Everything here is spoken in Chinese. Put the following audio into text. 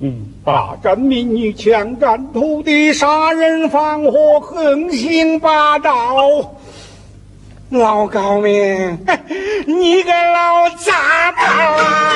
嗯霸占民女强占土地杀人放火横行霸道老高明 你个老杂毛啊！